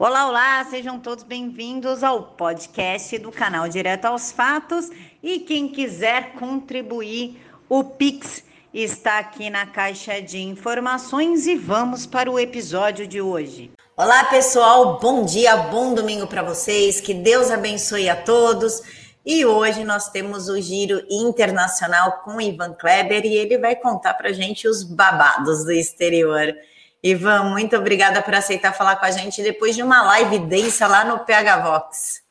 Olá, olá, sejam todos bem-vindos ao podcast do canal Direto aos Fatos. E quem quiser contribuir, o Pix está aqui na caixa de informações e vamos para o episódio de hoje. Olá, pessoal, bom dia, bom domingo para vocês, que Deus abençoe a todos. E hoje nós temos o Giro Internacional com Ivan Kleber e ele vai contar para gente os babados do exterior. Ivan, muito obrigada por aceitar falar com a gente depois de uma live densa lá no PH Vox.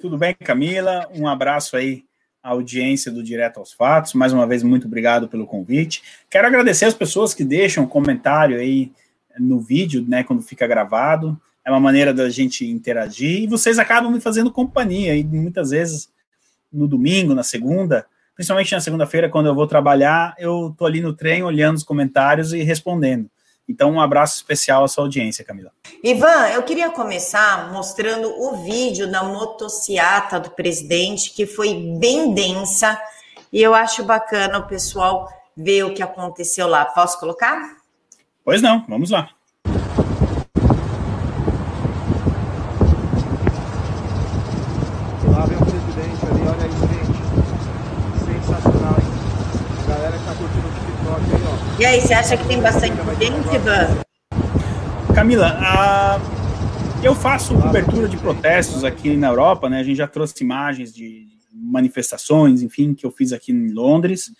Tudo bem, Camila? Um abraço aí à audiência do Direto aos Fatos. Mais uma vez, muito obrigado pelo convite. Quero agradecer as pessoas que deixam comentário aí no vídeo, né, quando fica gravado. É uma maneira da gente interagir e vocês acabam me fazendo companhia e muitas vezes no domingo, na segunda, principalmente na segunda-feira, quando eu vou trabalhar, eu tô ali no trem olhando os comentários e respondendo. Então, um abraço especial à sua audiência, Camila. Ivan, eu queria começar mostrando o vídeo da motociata do presidente, que foi bem densa, e eu acho bacana o pessoal ver o que aconteceu lá. Posso colocar? Pois não, vamos lá. E aí, você acha que tem bastante gente, Ivan? Camila, a... eu faço cobertura de protestos aqui na Europa, né? A gente já trouxe imagens de manifestações, enfim, que eu fiz aqui em Londres.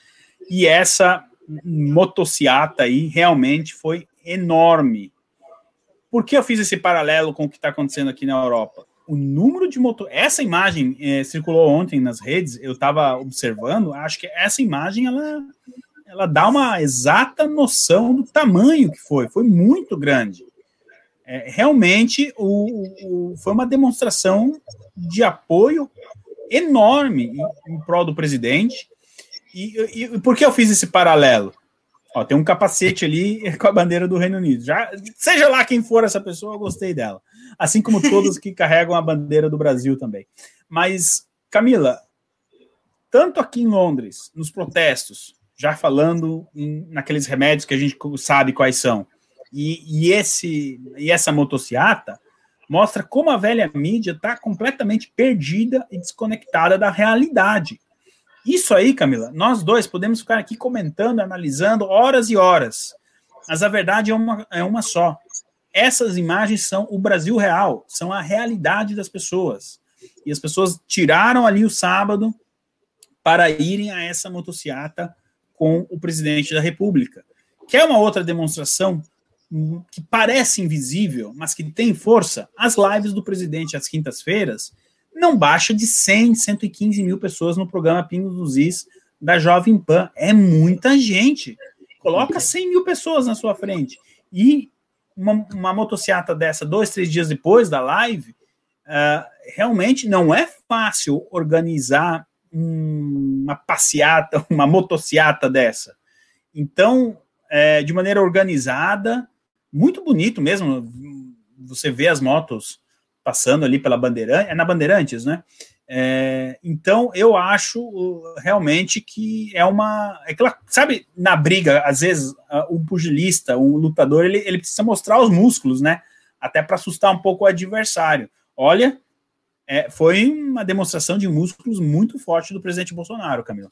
E essa motociata aí realmente foi enorme. Por que eu fiz esse paralelo com o que está acontecendo aqui na Europa? O número de motor. Essa imagem é, circulou ontem nas redes, eu estava observando, acho que essa imagem ela ela dá uma exata noção do tamanho que foi. Foi muito grande. É, realmente, o, o, foi uma demonstração de apoio enorme em, em prol do presidente. E, e, por que eu fiz esse paralelo? Ó, tem um capacete ali com a bandeira do Reino Unido. Já, seja lá quem for essa pessoa, eu gostei dela. Assim como todos que carregam a bandeira do Brasil também. Mas, Camila, tanto aqui em Londres, nos protestos, já falando em, naqueles remédios que a gente sabe quais são. E, e, esse, e essa motociata mostra como a velha mídia está completamente perdida e desconectada da realidade. Isso aí, Camila, nós dois podemos ficar aqui comentando, analisando horas e horas. Mas a verdade é uma, é uma só. Essas imagens são o Brasil real, são a realidade das pessoas. E as pessoas tiraram ali o sábado para irem a essa motociata com o presidente da República. Que é uma outra demonstração que parece invisível, mas que tem força. As lives do presidente às quintas-feiras não baixa de 100, 115 mil pessoas no programa Pingos dos Is da Jovem Pan. É muita gente. Coloca 100 mil pessoas na sua frente. E uma, uma motociata dessa, dois, três dias depois da live, uh, realmente não é fácil organizar uma passeata, uma motociata dessa. Então, é, de maneira organizada, muito bonito mesmo. Você vê as motos passando ali pela Bandeirantes, é na Bandeirantes, né? É, então, eu acho realmente que é uma. É sabe, na briga, às vezes, um pugilista, um lutador, ele, ele precisa mostrar os músculos, né? Até para assustar um pouco o adversário. Olha, é, foi uma demonstração de músculos muito forte do presidente Bolsonaro, Camila.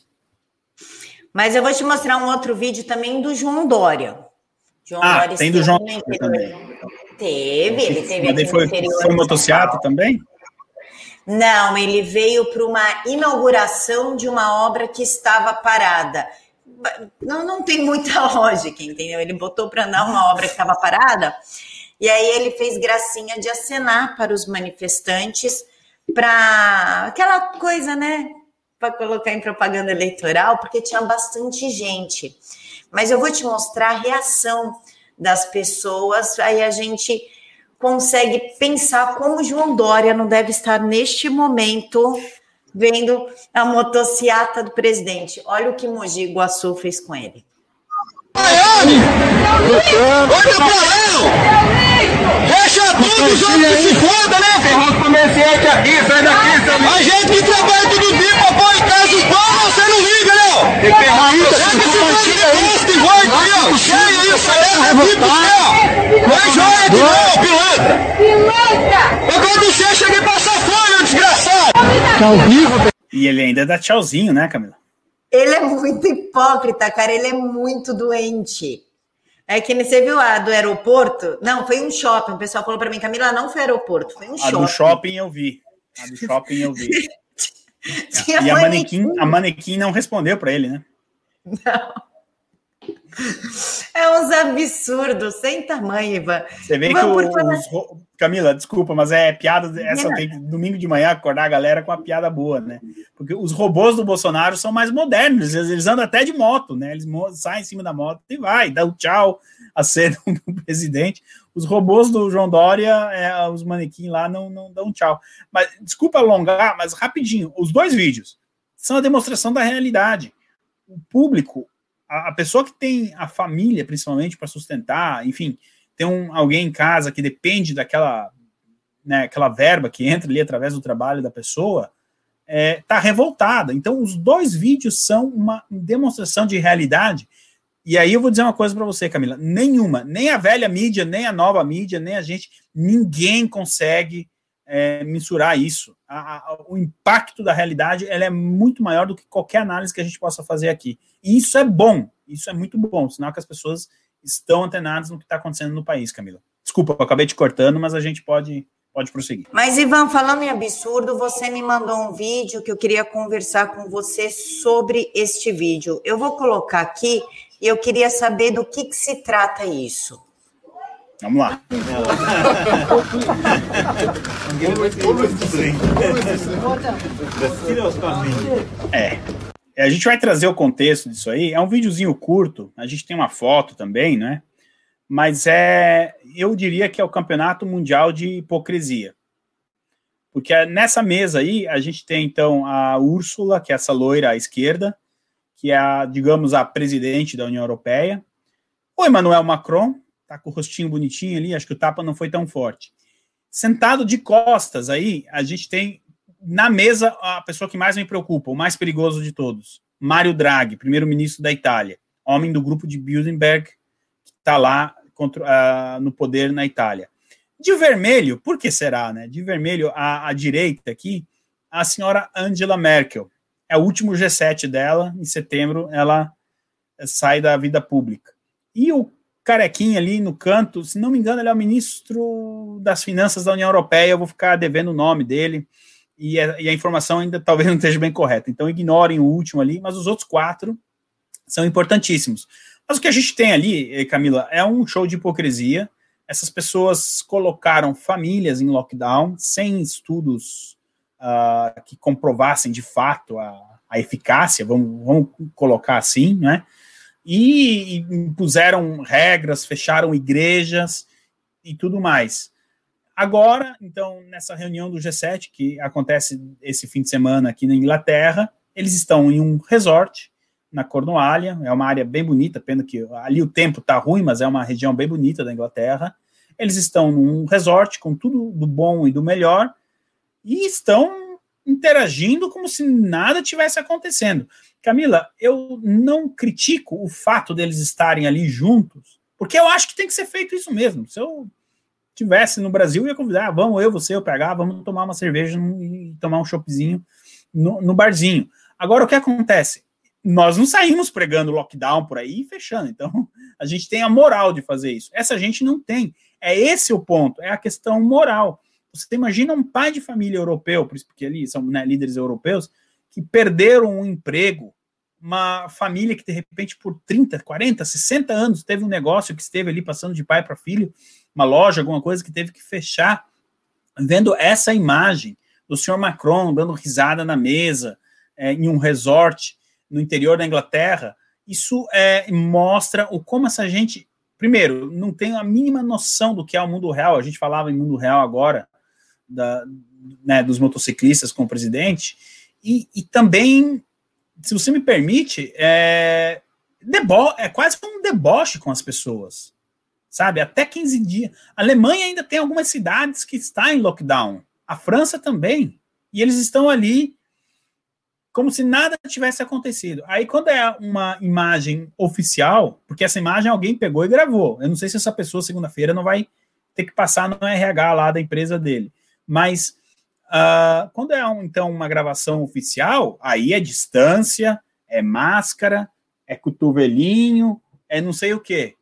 Mas eu vou te mostrar um outro vídeo também do João Dória. João ah, Dória tem do João Dória também. Teve, ele teve aqui foi, interior. Foi motociata também? Não, ele veio para uma inauguração de uma obra que estava parada. Não, não tem muita lógica, entendeu? Ele botou para andar uma obra que estava parada, e aí ele fez gracinha de acenar para os manifestantes para aquela coisa, né? Para colocar em propaganda eleitoral, porque tinha bastante gente. Mas eu vou te mostrar a reação das pessoas, aí a gente consegue pensar como João Dória não deve estar neste momento vendo a motociata do presidente. Olha o que Mogi Guaçu fez com ele. Miami! Olha pra lá! Deixa todos os outros que se foda, né? Tem uns comerciantes aqui, sai daqui, sabe? A gente que trabalha todo dia pra pôr em casa os pão, você não liga, não! Tem que ferrar isso, Pega esse tanto de posto e vai aqui, ó! Cheia isso, leva aqui pro céu! Não é joia aqui não, pilantra! Quando você cheguei passar fome, desgraçado! Tá vivo, E ele ainda dá tchauzinho, né, Camila? Ele é muito hipócrita, cara. Ele é muito doente. É que você viu a do aeroporto? Não, foi um shopping. O pessoal falou para mim, Camila, não foi aeroporto, foi um A shopping. do shopping eu vi. A do shopping eu vi. Tinha e a manequim. manequim, a manequim não respondeu para ele, né? É uns absurdos, sem tamanho, Ivan. Você vê Ivan, que o- falar- Camila, desculpa, mas é piada. Essa Não. tem que domingo de manhã acordar a galera com a piada boa, né? Porque os robôs do Bolsonaro são mais modernos, eles, eles andam até de moto, né? Eles saem em cima da moto e vai, dá o tchau, acenam do presidente. Os robôs do João Dória, é, os manequins lá não, não dão tchau. Mas desculpa alongar, mas rapidinho, os dois vídeos são a demonstração da realidade. O público, a, pessoa que tem a família, principalmente, para sustentar, enfim, tem um, alguém em casa que depende daquela né, aquela verba que entra ali através do trabalho da pessoa, é, tá revoltada. Então, os dois vídeos são uma demonstração de realidade. E aí eu vou dizer uma coisa para você, Camila: nenhuma, nem a velha mídia, nem a nova mídia, nem a gente, ninguém consegue é, mensurar isso. A- a- o impacto da realidade ela é muito maior do que qualquer análise que a gente possa fazer aqui. E isso é bom, isso é muito bom, sinal que as pessoas estão antenadas no que está acontecendo no país, Camila. Desculpa, eu acabei te cortando, mas a gente pode, pode prosseguir. Mas, Ivan, falando em absurdo, você me mandou um vídeo que eu queria conversar com você sobre este vídeo. Eu vou colocar aqui e eu queria saber do que, que se trata isso. Vamos lá. É. A gente vai trazer o contexto disso aí. É um videozinho curto. A gente tem uma foto também, né? Mas é, eu diria que é o campeonato mundial de hipocrisia. Porque nessa mesa aí, a gente tem então a Úrsula, que é essa loira à esquerda, que é a, digamos, a presidente da União Europeia. O Emmanuel Macron, tá com o rostinho bonitinho ali, acho que o tapa não foi tão forte. Sentado de costas aí, a gente tem na mesa a pessoa que mais me preocupa, o mais perigoso de todos, Mário Draghi, primeiro-ministro da Itália, homem do grupo de Bilderberg, que está lá contra, uh, no poder na Itália. De vermelho, por que será, né? De vermelho à, à direita aqui, a senhora Angela Merkel. É o último G7 dela, em setembro ela sai da vida pública. E o carequinha ali no canto, se não me engano, ele é o ministro das Finanças da União Europeia, eu vou ficar devendo o nome dele, e a, e a, informação ainda talvez não esteja bem correta. Então ignorem o último ali, mas os outros quatro são importantíssimos. Mas o que a gente tem ali, Camila, é um show de hipocrisia. Essas pessoas colocaram famílias em lockdown sem estudos uh, que comprovassem de fato a, a eficácia, vamos, vamos, colocar assim, né? E, impuseram regras, fecharam igrejas e tudo mais. Agora, então, nessa reunião do G7, que acontece esse fim de semana aqui na Inglaterra, eles estão em um resort na Cornualha, é uma área bem bonita, pena que ali o tempo tá ruim, mas é uma região bem bonita da Inglaterra. Eles estão num resort com tudo do bom e do melhor e estão interagindo como se nada tivesse acontecendo. Camila, eu não critico o fato deles estarem ali juntos, porque eu acho que tem que ser feito isso mesmo. Se eu tivesse no Brasil, ia convidar, ah, vamos, eu, você, eu pegar, vamos tomar uma cerveja e tomar um choppzinho no, no barzinho. Agora, o que acontece? Nós não saímos pregando lockdown por aí e fechando, então a gente tem a moral de fazer isso. Essa gente não tem. É esse o ponto, é a questão moral. Você imagina um pai de família europeu, por isso porque ali são né, líderes europeus, que perderam um emprego, uma família que de repente por 30, 40, 60 anos teve um negócio que esteve ali passando de pai para filho, uma loja, alguma coisa que teve que fechar, vendo essa imagem do senhor Macron dando risada na mesa, é, em um resort no interior da Inglaterra, isso é, mostra o como essa gente, primeiro, não tem a mínima noção do que é o mundo real. A gente falava em mundo real agora, da, né, dos motociclistas com o presidente, e, e, também, se você me permite, é, debo é quase um deboche com as pessoas sabe? Até 15 dias. A Alemanha ainda tem algumas cidades que está em lockdown. A França também. E eles estão ali como se nada tivesse acontecido. Aí, quando é uma imagem oficial, porque essa imagem alguém pegou e gravou. Eu não sei se essa pessoa, segunda-feira, não vai ter que passar no RH lá da empresa dele. Mas uh, quando é então uma gravação oficial, aí é distância, é máscara, é cotovelinho, é não sei o quê.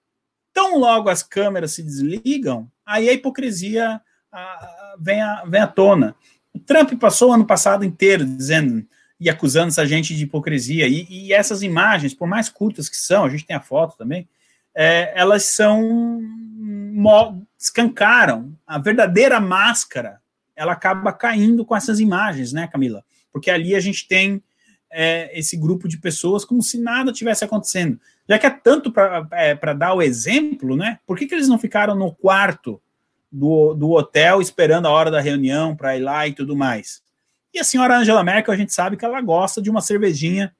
Tão logo as câmeras se desligam, aí a hipocrisia uh, vem, à, vem à tona. O Trump passou o ano passado inteiro dizendo e acusando essa gente de hipocrisia. E, e, essas imagens, por mais curtas que são, a gente tem a foto também, é, elas são escancaram a verdadeira máscara. Ela acaba caindo com essas imagens, né, Camila? Porque ali a gente tem é, esse grupo de pessoas como se nada tivesse acontecendo. Já que é tanto para é, dar o exemplo, né? Por que, que eles não ficaram no quarto do, do hotel esperando a hora da reunião para ir lá e tudo mais? E a senhora Angela Merkel, a gente sabe que ela gosta de uma cervejinha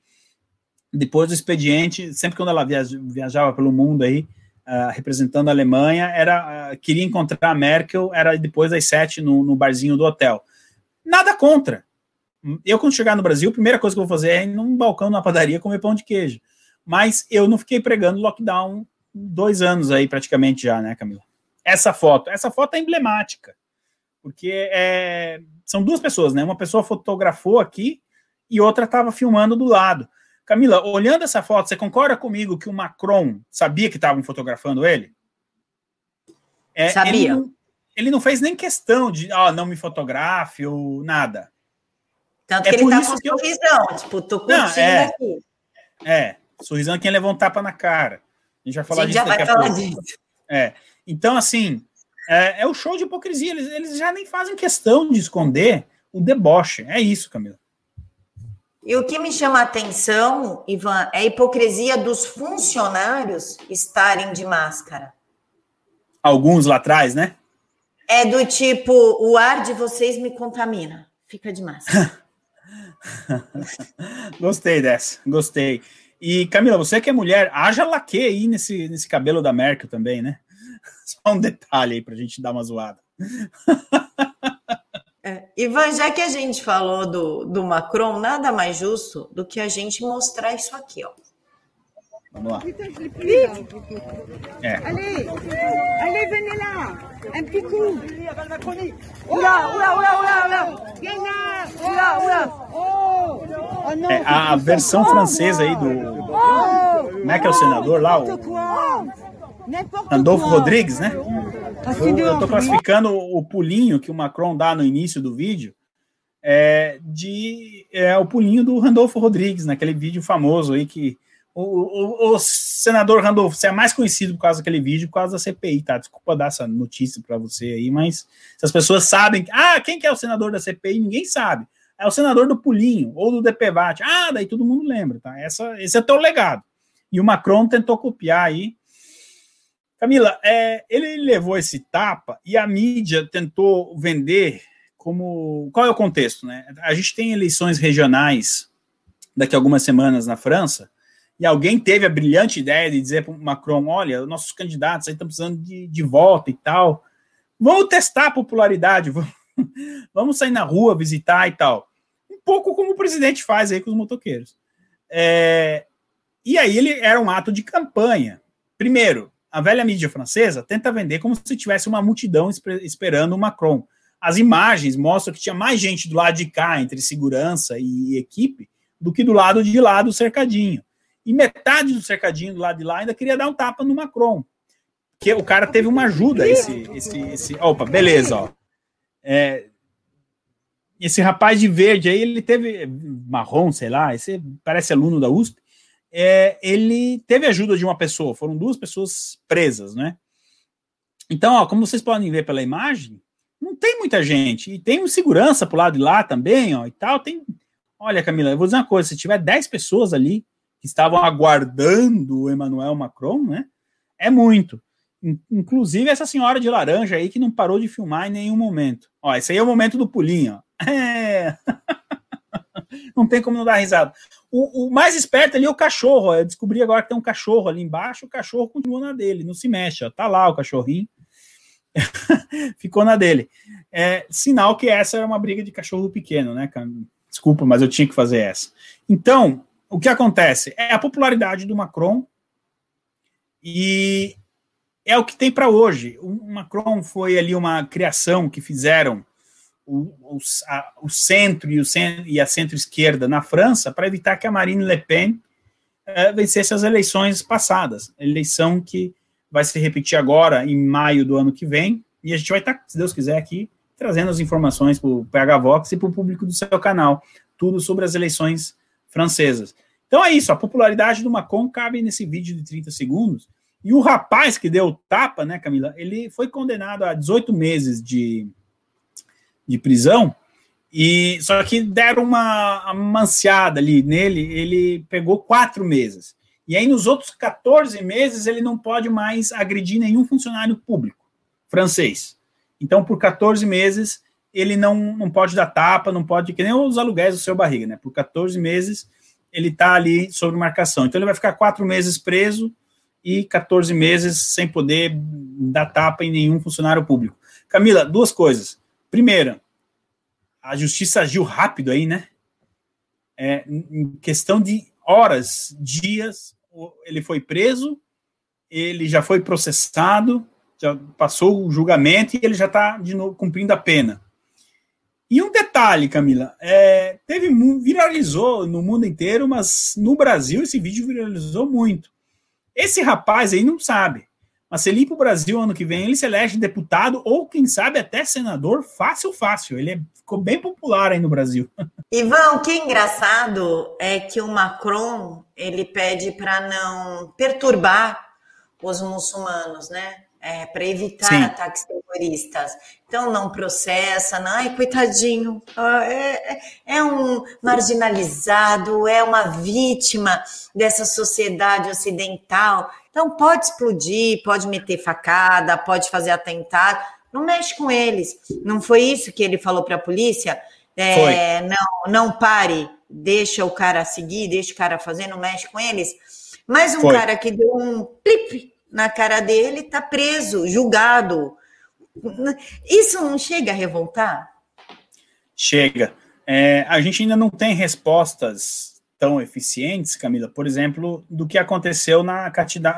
depois do expediente, sempre quando ela viajava pelo mundo aí, uh, representando a Alemanha, era uh, queria encontrar a Merkel, era depois das sete no, no, barzinho do hotel. Nada contra. Eu, quando chegar no Brasil, a primeira coisa que eu vou fazer é ir num balcão na padaria comer pão de queijo. Mas eu não fiquei pregando lockdown dois anos aí, praticamente já, né, Camila? Essa foto, essa foto é emblemática, porque é, são duas pessoas, né? Uma pessoa fotografou aqui e outra estava filmando do lado. Camila, olhando essa foto, você concorda comigo que o Macron sabia que estavam fotografando ele? É, sabia. Ele não, ele não, fez nem questão de, ó, oh, não me fotografe ou nada. Tanto é que ele tá com um sorrisão, eu... tipo, tô curtindo não, é, aqui. É, sorrisão é quem levou um tapa na cara. A gente vai falar disso daqui a pouco. Disso. É. Então, assim, é, é, o show de hipocrisia. Eles, eles já nem fazem questão de esconder o deboche. É isso, Camila. E o que me chama a atenção, Ivan, é a hipocrisia dos funcionários estarem de máscara. Alguns lá atrás, né? É do tipo, o ar de vocês me contamina. Fica de máscara. gostei dessa, gostei. E Camila, você que é mulher, haja laque aí nesse, nesse cabelo da Merkel também, né? Só um detalhe aí para a gente dar uma zoada. Ivan, já que a gente falou do, do Macron, nada mais justo do que a gente mostrar isso aqui, ó. Vamos lá. É. Allez, allez, venez là. Un petit coup. Oula, oula, oula, oula, oula. Oula, oula. É, a versão francesa aí do. Como é que é o senador lá? O... Andolfo Rodrigues, né? Eu estou classificando o pulinho que o Macron dá no início do vídeo é, de é, o pulinho do Randolfo Rodrigues, naquele vídeo famoso aí que o, o, o, senador Randolfo, você é mais conhecido por causa daquele vídeo, por causa da CPI, tá? Desculpa dar essa notícia para você aí, mas se as pessoas sabem, ah, quem que é o senador da CPI? Ninguém sabe. É o senador do pulinho ou do DPVAT. Ah, daí todo mundo lembra, tá? Essa, esse é teu legado. E o Macron tentou copiar aí Camila, é, ele levou esse tapa e a mídia tentou vender como. Qual é o contexto? Né? A gente tem eleições regionais daqui a algumas semanas na França, e alguém teve a brilhante ideia de dizer para o Macron: olha, nossos candidatos aí estão precisando de, de volta e tal. Vamos testar a popularidade, vamos, sair na rua, visitar e tal. Um pouco como o presidente faz aí com os motoqueiros. É, e aí ele era um ato de campanha. Primeiro, a velha mídia francesa tenta vender como se tivesse uma multidão esperando o Macron. As imagens mostram que tinha mais gente do lado de cá, entre segurança e equipe, do que do lado de lá do cercadinho. E metade do cercadinho do lado de lá ainda queria dar um tapa no Macron. Que o cara teve uma ajuda, esse. esse, esse opa, beleza, ó. É, esse rapaz de verde aí, ele teve marrom, sei lá, esse parece aluno da USP é, ele teve ajuda de uma pessoa, foram duas pessoas presas, né? Então, ó, como vocês podem ver pela imagem, não tem muita gente. E tem um segurança pro lado de lá também, ó, e tal. Tem. Olha, Camila, eu vou dizer uma coisa: se tiver 10 pessoas ali que estavam aguardando o Emmanuel Macron, né? É muito. Inclusive essa senhora de laranja aí que não parou de filmar em nenhum momento. Ó, esse aí é o momento do pulinho, ó. É. não tem como não dar risada. O, o, mais esperto ali é o cachorro. Eu descobri agora que tem um cachorro ali embaixo. O cachorro continua na dele, não se mexe. Ó. Tá lá o cachorrinho. Ficou na dele. É, sinal que essa era uma briga de cachorro pequeno, né, Desculpa, mas eu tinha que fazer essa. Então, o que acontece? É a popularidade do Macron e é o que tem para hoje. O Macron foi ali uma criação que fizeram o, o, a, o centro e, o centro, e a centro-esquerda na França para evitar que a Marine Le Pen é, vencesse as eleições passadas. Eleição que vai se repetir agora, em maio do ano que vem, e a gente vai estar, tá, se Deus quiser, aqui trazendo as informações para o PH Vox e para o público do seu canal, tudo sobre as eleições francesas. Então é isso, a popularidade do Macron cabe nesse vídeo de 30 segundos, e o rapaz que deu tapa, né, Camila, ele foi condenado a 18 meses de, de prisão, e só que deram uma manciada ali nele, ele pegou quatro meses. E aí, nos outros 14 meses, ele não pode mais agredir nenhum funcionário público francês. Então, por 14 meses, ele não, não pode dar tapa, não pode, que nem os aluguéis do seu barriga, né? Por 14 meses, ele está ali sob marcação. Então, ele vai ficar quatro meses preso e 14 meses sem poder dar tapa em nenhum funcionário público. Camila, duas coisas. Primeira, a justiça agiu rápido aí, né? É, em questão de horas, dias, ele foi preso, ele já foi processado, já passou o julgamento e ele já está de novo cumprindo a pena. E um detalhe, Camila, é, teve viralizou no mundo inteiro, mas no Brasil esse vídeo viralizou muito. Esse rapaz aí não sabe. Mas se ele ir para o Brasil ano que vem, ele se elege deputado ou, quem sabe, até senador fácil, fácil. Ele é, ficou bem popular aí no Brasil. Ivan, o que é engraçado é que o Macron ele pede para não perturbar os muçulmanos, né? É, para evitar Sim. ataques terroristas. Então não processa, não, ai, coitadinho, ah, é, é, é um marginalizado, é uma vítima dessa sociedade ocidental então pode explodir, pode meter facada, pode fazer atentado, não mexe com eles. Não foi isso que ele falou para a polícia? É, não, não pare, deixa o cara seguir, deixa o cara fazer, não mexe com eles. Mas um foi. cara que deu um plip na cara dele está preso, julgado. Isso não chega a revoltar? Chega. É, a gente ainda não tem respostas tão eficientes, Camila, por exemplo, do que aconteceu na,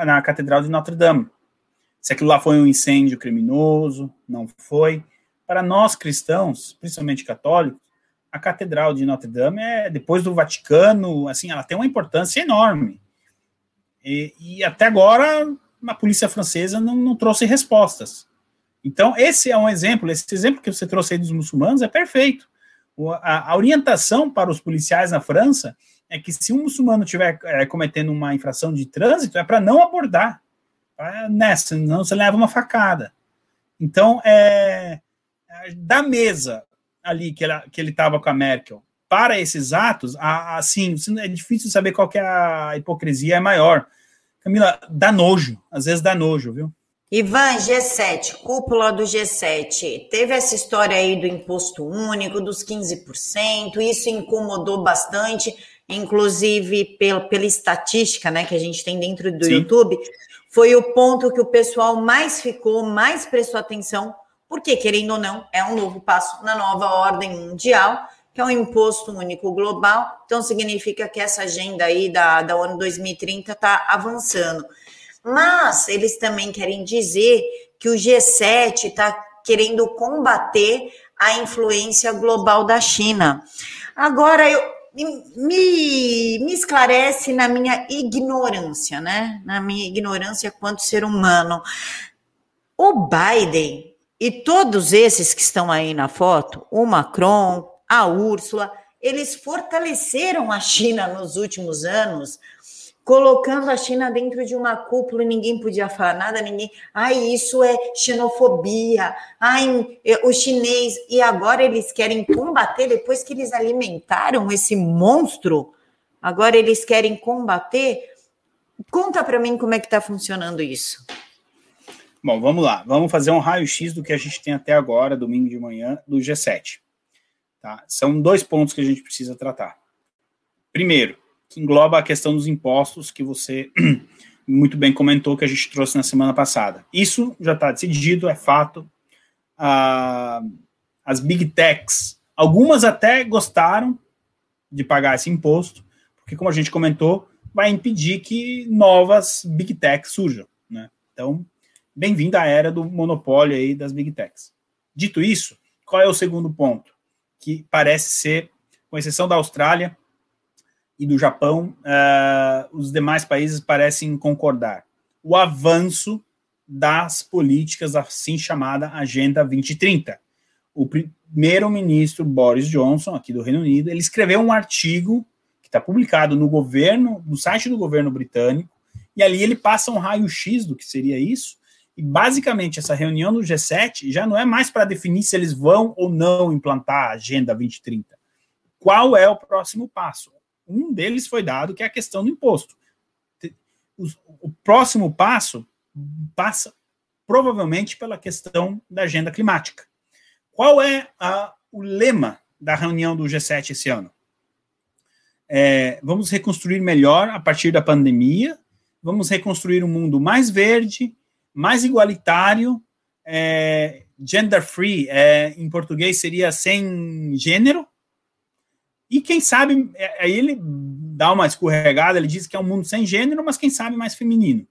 na Catedral de Notre Dame. Se aquilo lá foi um incêndio criminoso, não foi. Para nós cristãos, principalmente católicos, a Catedral de Notre Dame é, depois do Vaticano, assim, ela tem uma importância enorme. E, e até agora, a polícia francesa não, não trouxe respostas. Então, esse é um exemplo, esse exemplo que você trouxe aí dos muçulmanos é perfeito. A orientação para os policiais na França é que se um muçulmano estiver é, cometendo uma infração de trânsito, é para não abordar. Pra, nessa, senão você leva uma facada. Então, é, é da mesa ali que, ela, que ele estava com a Merkel para esses atos, assim, é difícil saber qual que é a hipocrisia é maior. Camila, dá nojo, às vezes dá nojo, viu? Ivan, G7, cúpula do G7, teve essa história aí do imposto único, dos 15%, isso incomodou bastante inclusive pela, pela estatística né, que a gente tem dentro do Sim. YouTube, foi o ponto que o pessoal mais ficou, mais prestou atenção, porque, querendo ou não, é um novo passo na nova ordem mundial, que é um imposto único global, então significa que essa agenda aí da, da ONU 2030 está avançando. Mas eles também querem dizer que o G7 está querendo combater a influência global da China. Agora, eu, me, me esclarece na minha ignorância, né? Na minha ignorância quanto ser humano. O Biden e todos esses que estão aí na foto, o Macron, a Úrsula, eles fortaleceram a China nos últimos anos colocando a China dentro de uma cúpula e ninguém podia falar nada, ninguém. Ai, isso é xenofobia. Ai, o chinês. E agora eles querem combater, depois que eles alimentaram esse monstro, agora eles querem combater. Conta para mim como é que está funcionando isso. Bom, vamos lá. Vamos fazer um raio-x do que a gente tem até agora, domingo de manhã, do G7. Tá? São dois pontos que a gente precisa tratar. Primeiro, que engloba a questão dos impostos que você muito bem comentou que a gente trouxe na semana passada. Isso já está decidido, é fato. Ah, as big techs, algumas até gostaram de pagar esse imposto, porque como a gente comentou, vai impedir que novas big techs surjam. Né? Então, bem-vindo à era do monopólio aí das big techs. Dito isso, qual é o segundo ponto? Que parece ser, com exceção da Austrália e do Japão, uh, os demais países parecem concordar. O avanço das políticas assim chamada Agenda 2030. O primeiro-ministro Boris Johnson, aqui do Reino Unido, ele escreveu um artigo que está publicado no governo, no site do governo britânico, e ali ele passa um raio-x do que seria isso, e basicamente essa reunião do G7 já não é mais para definir se eles vão ou não implantar a Agenda 2030. Qual é o próximo passo? Um deles foi dado, que é a questão do imposto. O próximo passo passa provavelmente pela questão da agenda climática. Qual é a, o lema da reunião do G7 esse ano? É, vamos reconstruir melhor a partir da pandemia, vamos reconstruir um mundo mais verde, mais igualitário, é, gender free, é, em português seria sem gênero, e quem sabe, é, aí ele dá uma escorregada, ele diz que é um mundo sem gênero, mas quem sabe mais feminino.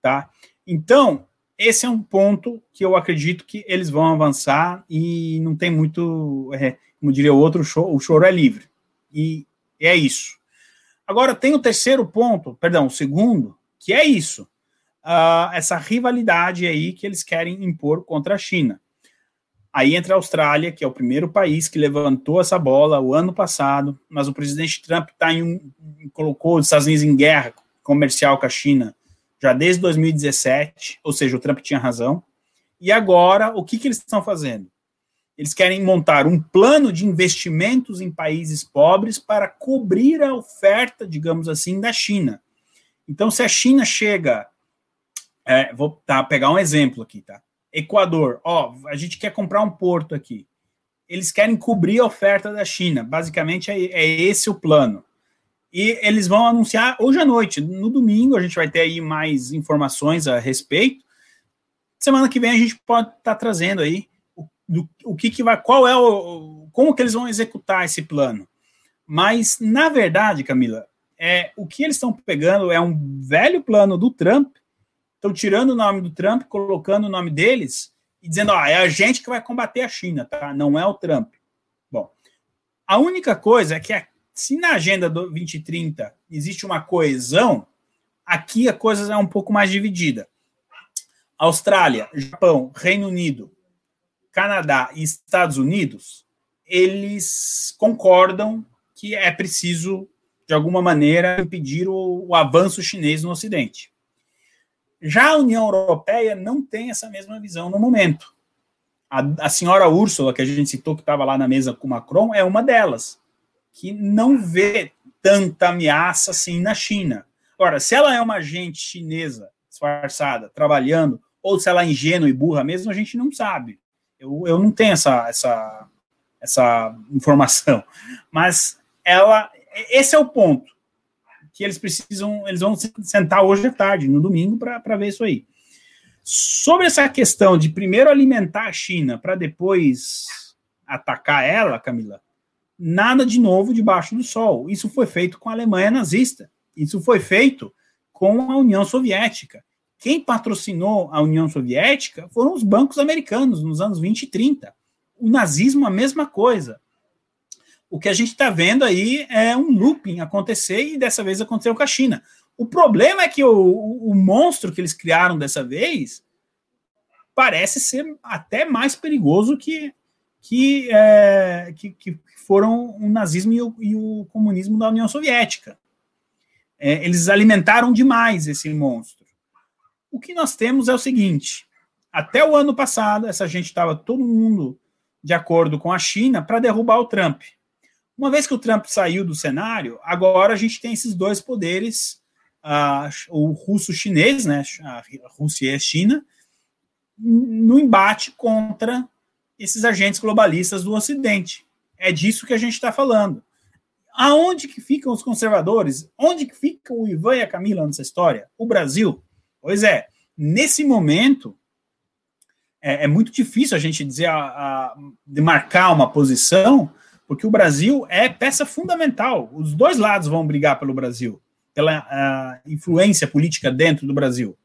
Tá? Então, esse é um ponto que eu acredito que eles vão avançar e não tem muito, é, como diria o outro, o choro é livre. E é isso. Agora, tem o terceiro ponto, perdão, o segundo, que é isso. Uh, essa rivalidade aí que eles querem impor contra a China. Aí entra a Austrália, que é o primeiro país que levantou essa bola o ano passado, mas o presidente Trump tá em um, colocou os Estados Unidos em guerra comercial com a China já desde 2017, ou seja, o Trump tinha razão. E agora, o que, que eles estão fazendo? Eles querem montar um plano de investimentos em países pobres para cobrir a oferta, digamos assim, da China. Então, se a China chega. É, vou tá, pegar um exemplo aqui, tá? Equador, ó, a gente quer comprar um porto aqui. Eles querem cobrir a oferta da China. Basicamente, é, é esse o plano. E eles vão anunciar hoje à noite. No domingo, a gente vai ter aí mais informações a respeito. Semana que vem a gente pode estar tá trazendo aí o, do, o que, que vai, qual é o, como que eles vão executar esse plano. Mas, na verdade, Camila, é, o que eles estão pegando é um velho plano do Trump, estão tirando o nome do Trump, colocando o nome deles e dizendo, ó, é a gente que vai combater a China, tá? Não é o Trump. Bom, a única coisa é que se na agenda do 2030 existe uma coesão, aqui a coisa é um pouco mais dividida. Austrália, Japão, Reino Unido, Canadá e Estados Unidos, eles concordam que é preciso, de alguma maneira, impedir o, o avanço chinês no Ocidente. Já a União Europeia não tem essa mesma visão no momento. A, a senhora Úrsula, que a gente citou, que estava lá na mesa com Macron, é uma delas que não vê tanta ameaça assim na China. Agora, se ela é uma agente chinesa disfarçada, trabalhando, ou se ela é ingênua e burra mesmo, a gente não sabe. Eu, eu não tenho essa, essa, essa informação. Mas ela. Esse é o ponto. Que eles precisam. Eles vão sentar hoje à tarde, no domingo, para ver isso aí. Sobre essa questão de primeiro alimentar a China para depois atacar ela, Camila, nada de novo debaixo do sol. Isso foi feito com a Alemanha nazista. Isso foi feito com a União Soviética. Quem patrocinou a União Soviética foram os bancos americanos nos anos 20 e 30. O nazismo, a mesma coisa. O que a gente está vendo aí é um looping acontecer e dessa vez aconteceu com a China. O problema é que o, o, o monstro que eles criaram dessa vez parece ser até mais perigoso que, que, é, que, que, foram o nazismo e o, e o comunismo da União Soviética. É, eles alimentaram demais esse monstro. O que nós temos é o seguinte: até o ano passado, essa gente estava todo mundo de acordo com a China para derrubar o Trump. Uma vez que o Trump saiu do cenário, agora a gente tem esses dois poderes, uh, o russo-chinês, né, a Rússia e a China, no embate contra esses agentes globalistas do Ocidente. É disso que a gente está falando. Aonde que ficam os conservadores? Onde que fica o Ivan e a Camila nessa história? O Brasil? Pois é, nesse momento é, é muito difícil a gente dizer a, a, marcar uma posição, porque o Brasil é peça fundamental. Os dois lados vão brigar pelo Brasil, pela influência política dentro do Brasil.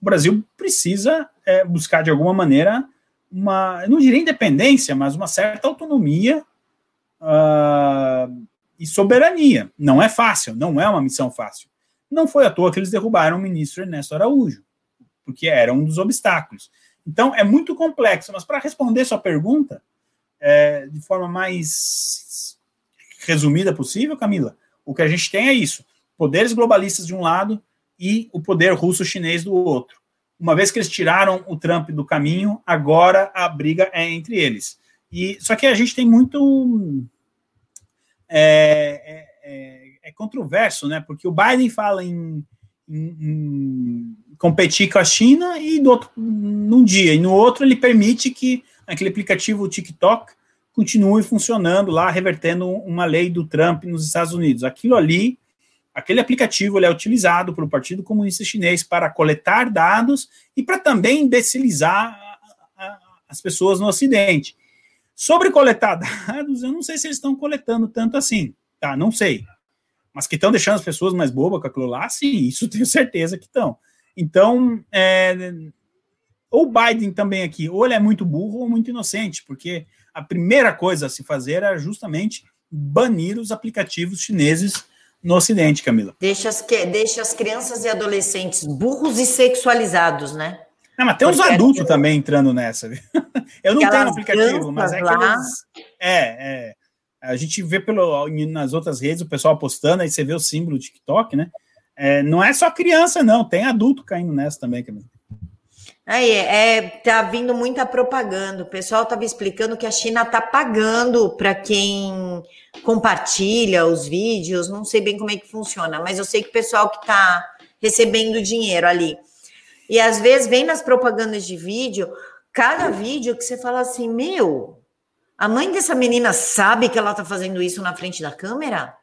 o Brasil precisa é, buscar de alguma maneira uma, não diria independência, mas uma certa autonomia uh, e soberania. Não é fácil, não é uma missão fácil. Não foi à toa que eles derrubaram o ministro Ernesto Araújo, porque era um dos obstáculos. Então, é muito complexo, mas para responder sua pergunta é, de forma mais resumida possível, Camila, o que a gente tem é isso: poderes globalistas de um lado e o poder russo-chinês do outro. Uma vez que eles tiraram o Trump do caminho, agora a briga é entre eles. E só que a gente tem muito é, é, é, é controverso, né? Porque o Biden fala em, em, em, competir com a China e do outro num dia e no outro ele permite que aquele aplicativo TikTok continue funcionando lá, revertendo uma lei do Trump nos Estados Unidos. Aquilo ali Aquele aplicativo ele é utilizado pelo Partido Comunista Chinês para coletar dados e para também imbecilizar as pessoas no Ocidente. Sobre coletar dados, eu não sei se eles estão coletando tanto assim, tá? Não sei. Mas que estão deixando as pessoas mais bobas com aquilo lá, sim, isso tenho certeza que estão. Então, é, ou Biden também aqui, ou ele é muito burro ou muito inocente, porque a primeira coisa a se fazer era justamente banir os aplicativos chineses no Ocidente, Camila. Deixa as, deixa as crianças e adolescentes burros e sexualizados, né? Não, mas tem uns adultos também entrando nessa. Eu não tenho aplicativo, mas é que eles... É, é. A gente vê pelo, nas outras redes o pessoal postando, aí você vê o símbolo do TikTok, né? É, não é só criança, não, tem adulto caindo nessa também, Camila. Aí, é, tá vindo muita propaganda. O pessoal estava explicando que a China está pagando para quem compartilha os vídeos. Não sei bem como é que funciona, mas eu sei que o pessoal que está recebendo dinheiro ali. E às vezes vem nas propagandas de vídeo, cada vídeo que você fala assim: meu, a mãe dessa menina sabe que ela está fazendo isso na frente da câmera?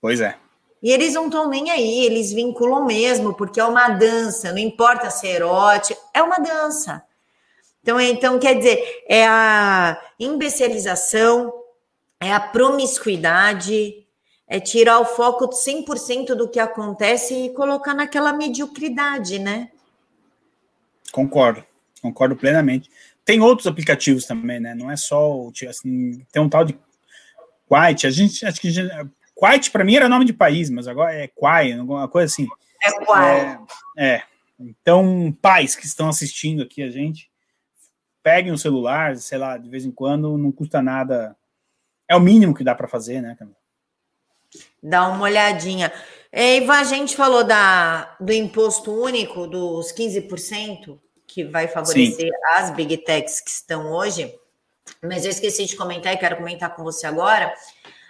Pois é. E eles não estão nem aí, eles vinculam mesmo, porque é uma dança, não importa se é erótico, é uma dança. Então, então quer dizer, é a imbecilização, é a promiscuidade, é tirar o foco 100% do que acontece e colocar naquela mediocridade, né? Concordo, concordo plenamente. Tem outros aplicativos também, né? Não é só o. Assim, tem um tal de White, a gente acho que Quite, para mim, era nome de país, mas agora é Quai, alguma coisa assim. É Quai. É, é, Então, pais que estão assistindo aqui a gente, peguem o celular, sei lá, de vez em quando, não custa nada. É o mínimo que dá para fazer, né, Camila? Dá uma olhadinha. Eva, a gente falou da, do imposto único dos 15%, que vai favorecer Sim. as big techs que estão hoje, mas eu esqueci de comentar e quero comentar com você agora.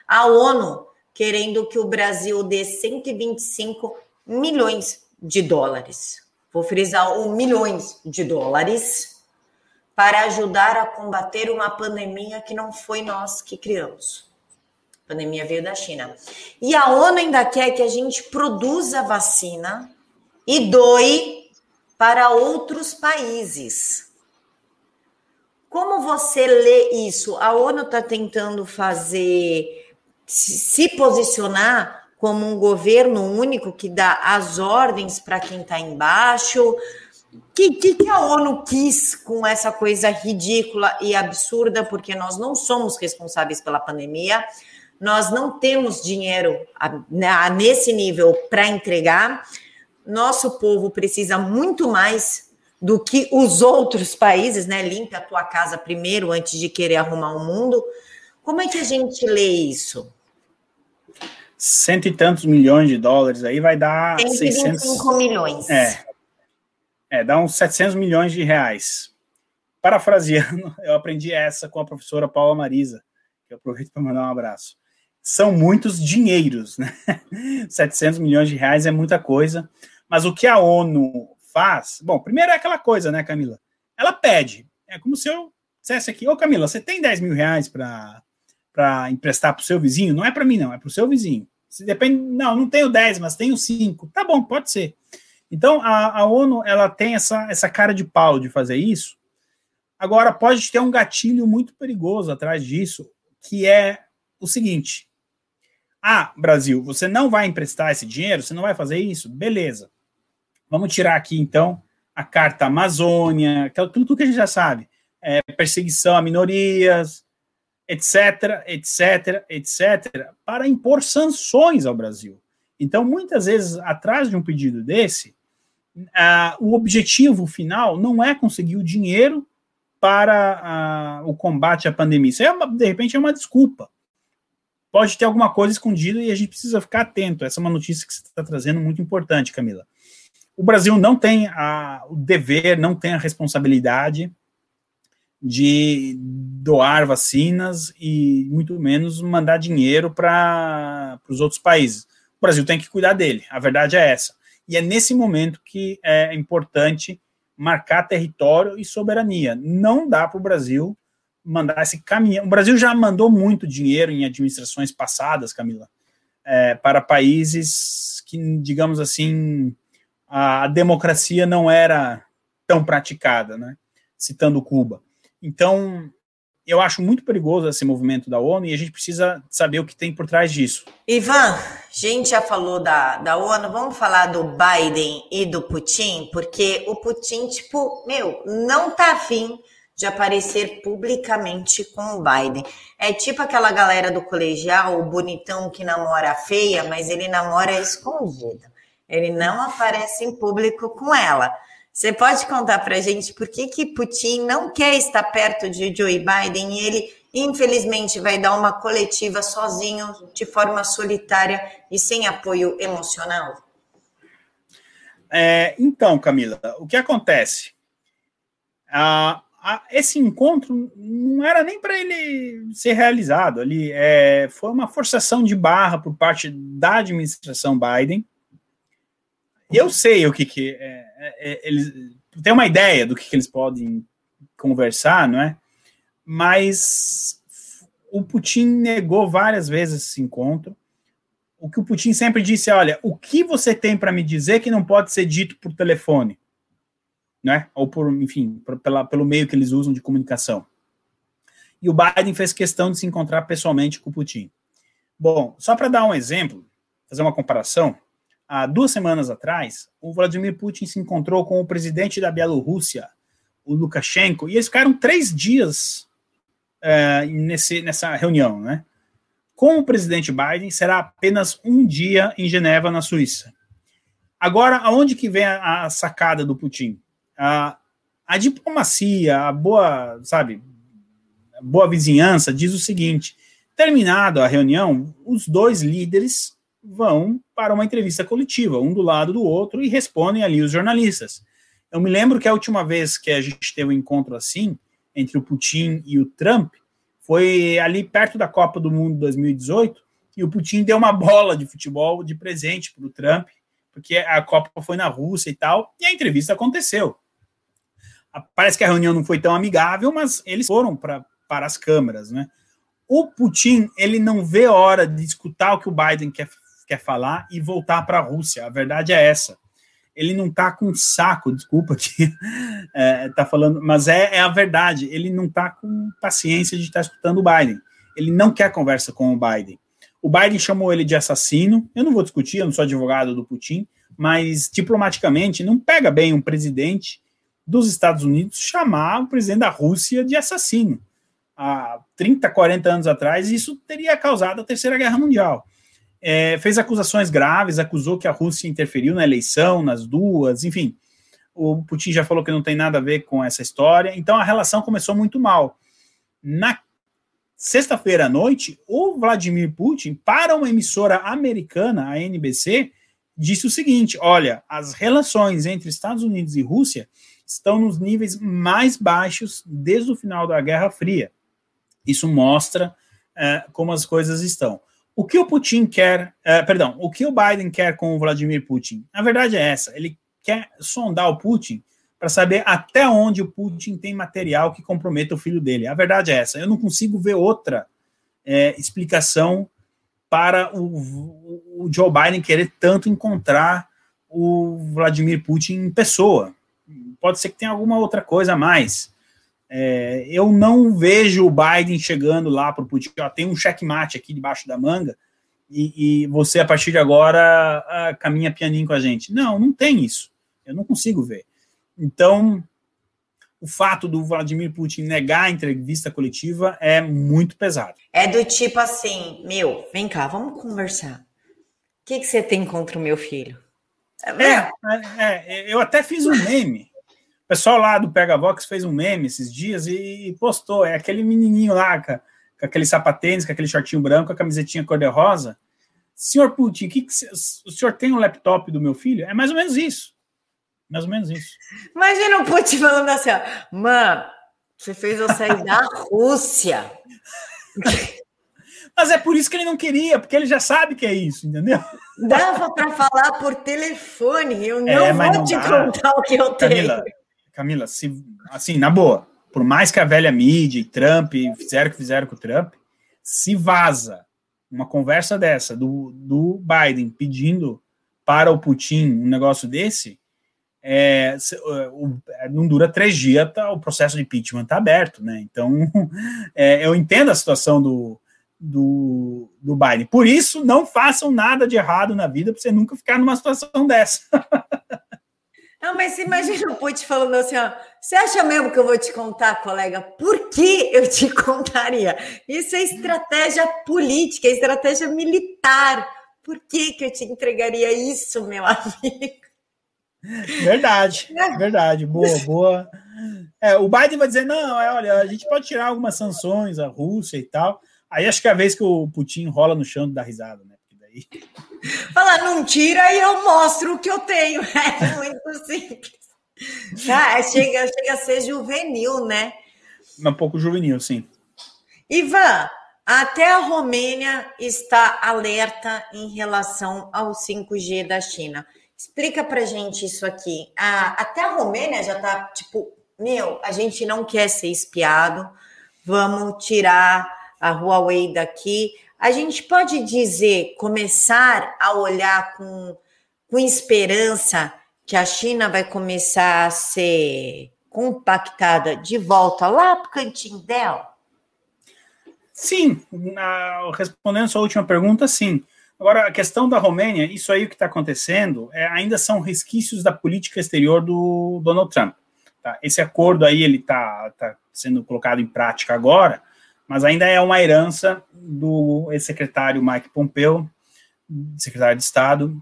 A ONU querendo que o Brasil dê 125 milhões de dólares. Vou frisar o milhões de dólares para ajudar a combater uma pandemia que não foi nós que criamos. A pandemia veio da China. E a ONU ainda quer que a gente produza vacina e doe para outros países. Como você lê isso? A ONU está tentando fazer se posicionar como um governo único que dá as ordens para quem está embaixo. O que, que, a ONU quis com essa coisa ridícula e absurda? Porque nós não somos responsáveis pela pandemia, nós não temos dinheiro a, a, nesse nível para entregar. Nosso povo precisa muito mais do que os outros países, né? Limpe a tua casa primeiro antes de querer arrumar o um mundo. Como é que a gente lê isso? Cento e tantos milhões de dólares, aí vai dar 125 600... milhões. É, é, dá uns 700 milhões de reais. Parafraseando, eu aprendi essa com a professora Paula Marisa, que eu aproveito para mandar um abraço. São muitos dinheiros, né? 700 milhões de reais é muita coisa, mas o que a ONU faz? Bom, primeiro é aquela coisa, né, Camila? Ela pede. É como se eu dissesse aqui, ô Camila, você tem 10 mil reais para para emprestar para o seu vizinho, não é para mim, não, é para o seu vizinho. Se depende, não, não tenho 10, mas tenho 5. Tá bom, pode ser. Então, a, a ONU ela tem essa, essa cara de pau de fazer isso. Agora, pode ter um gatilho muito perigoso atrás disso, que é o seguinte: Ah, Brasil, você não vai emprestar esse dinheiro, você não vai fazer isso? Beleza. Vamos tirar aqui, então, a Carta Amazônia, tudo que a gente já sabe, é, perseguição a minorias, etc, etc, etc, para impor sanções ao Brasil. Então, muitas vezes, atrás de um pedido desse, o objetivo final não é conseguir o dinheiro para o combate à pandemia. Isso, é uma, de repente, é uma desculpa. Pode ter alguma coisa escondida e a gente precisa ficar atento. Essa é uma notícia que você está trazendo muito importante, Camila. O Brasil não tem a, o dever, não tem a responsabilidade de doar vacinas e muito menos mandar dinheiro para os outros países. O Brasil tem que cuidar dele, a verdade é essa. E é nesse momento que é importante marcar território e soberania. Não dá para o Brasil mandar esse caminhão. O Brasil já mandou muito dinheiro em administrações passadas, Camila, é, para países que, digamos assim, a democracia não era tão praticada, né? Citando Cuba. Então, eu acho muito perigoso esse movimento da ONU e a gente precisa saber o que tem por trás disso. Ivan, a gente já falou da, da ONU, vamos falar do Biden e do Putin, porque o Putin, tipo, meu, não tá afim de aparecer publicamente com o Biden. É tipo aquela galera do colegial, o bonitão que namora feia, mas ele namora escondido. Ele não aparece em público com ela. Você pode contar para a gente por que, que Putin não quer estar perto de Joe Biden e ele, infelizmente, vai dar uma coletiva sozinho, de forma solitária e sem apoio emocional? É, então, Camila, o que acontece? Ah, esse encontro não era nem para ele ser realizado ali, é, foi uma forçação de barra por parte da administração Biden eu sei o que, que é, é, é, eles têm uma ideia do que, que eles podem conversar, não é? Mas o Putin negou várias vezes esse encontro. O que o Putin sempre disse é: olha, o que você tem para me dizer que não pode ser dito por telefone, né? Ou por, enfim, por, pela, pelo meio que eles usam de comunicação. E o Biden fez questão de se encontrar pessoalmente com o Putin. Bom, só para dar um exemplo, fazer uma comparação, há duas semanas atrás, o Vladimir Putin se encontrou com o presidente da Bielorrússia, o Lukashenko, e eles ficaram três dias é, nesse, nessa reunião, né? Com o presidente Biden, será apenas um dia em Geneva, na Suíça. Agora, aonde que vem a, a sacada do Putin? A, a diplomacia, a boa, sabe, a boa vizinhança diz o seguinte: terminada a reunião, os dois líderes vão para uma entrevista coletiva, um do lado do outro, e respondem ali os jornalistas. Eu me lembro que a última vez que a gente teve um encontro assim, entre o Putin e o Trump, foi ali perto da Copa do Mundo 2018, e o Putin deu uma bola de futebol de presente para o Trump, porque a Copa foi na Rússia e tal, e a entrevista aconteceu. Parece que a reunião não foi tão amigável, mas eles foram pra, para as câmeras, né? O Putin, ele não vê hora de escutar o que o Biden quer quer falar e voltar para a Rússia. A verdade é essa. Ele não está com saco, desculpa que é, tá falando, mas é, é, a verdade. Ele não está com paciência de estar tá escutando o Biden. Ele não quer conversa com o Biden. O Biden chamou ele de assassino. Eu não vou discutir, eu não sou advogado do Putin, mas diplomaticamente não pega bem um presidente dos Estados Unidos chamar o presidente da Rússia de assassino. Há 30, 40 anos atrás, isso teria causado a Terceira Guerra Mundial é, fez acusações graves, acusou que a Rússia interferiu na eleição, nas duas, enfim. O Putin já falou que não tem nada a ver com essa história, então a relação começou muito mal. Na sexta-feira à noite, o Vladimir Putin, para uma emissora americana, a NBC, disse o seguinte: olha, as relações entre Estados Unidos e Rússia estão nos níveis mais baixos desde o final da Guerra Fria. Isso mostra é, como as coisas estão. O que o Putin quer, uh, perdão, o que o Biden quer com o Vladimir Putin? A verdade é essa: ele quer sondar o Putin para saber até onde o Putin tem material que comprometa o filho dele. A verdade é essa. Eu não consigo ver outra é, explicação para o, o, Joe Biden querer tanto encontrar o Vladimir Putin em pessoa. Pode ser que tenha alguma outra coisa a mais. É, eu não vejo o Biden chegando lá para o Putin, ó, tem um checkmate aqui debaixo da manga, e, e, você, a partir de agora, a, caminha pianinho com a gente. Não, não tem isso. Eu não consigo ver. Então, o fato do Vladimir Putin negar a entrevista coletiva é muito pesado. É do tipo assim, meu, vem cá, vamos conversar. O que, que você tem contra o meu filho? É, é, é, eu até fiz um meme. O pessoal lá do Pega Vox fez um meme esses dias e postou. É aquele menininho lá com, com aquele sapatênis, com aquele shortinho branco, a camisetinha cor-de-rosa. Senhor Putin, que que, o senhor tem um laptop do meu filho? É mais ou menos isso. Mais ou menos isso. Imagina o Putin falando assim, ó, mano, você fez eu sair da Rússia. Mas é por isso que ele não queria, porque ele já sabe que é isso, entendeu? Dava para falar por telefone, eu não é, vou não te dá. contar o que eu tenho. Camila, se, assim, na boa, por mais que a velha mídia e Trump fizeram o que fizeram com o Trump, se vaza uma conversa dessa do, do Biden pedindo para o Putin um negócio desse, é, é, não dura três dias, tá, o processo de impeachment está aberto, né? Então, é, eu entendo a situação do, do, do Biden. Por isso, não façam nada de errado na vida para você nunca ficar numa situação dessa. Não, mas imagina o Putin falando assim, ó, você acha mesmo que eu vou te contar, colega? Por que eu te contaria? Isso é estratégia política, é estratégia militar. Por que, que eu te entregaria isso, meu amigo? Verdade, verdade, boa, boa. É, o Biden vai dizer, não, é, olha, a gente pode tirar algumas sanções, a Rússia e tal. Aí acho que é a vez que o Putin rola no chão da risada, né? Fala, não tira e eu mostro o que eu tenho. É muito simples. Ah, chega, chega a ser juvenil, né? Um pouco juvenil, sim. Ivan, até a Romênia está alerta em relação ao 5G da China. Explica pra gente isso aqui. até a Romênia já tá tipo, meu, a gente não quer ser espiado, vamos tirar a Huawei daqui. A gente pode dizer, começar a olhar com, com esperança que a China vai começar a ser compactada de volta lá para o cantinho dela? Sim, na, respondendo a sua última pergunta, sim. Agora, a questão da Romênia, isso aí que está acontecendo, é, ainda são resquícios da política exterior do Donald Trump. Tá? Esse acordo aí, ele está tá sendo colocado em prática agora, mas ainda é uma herança do ex-secretário Mike Pompeo, secretário de Estado,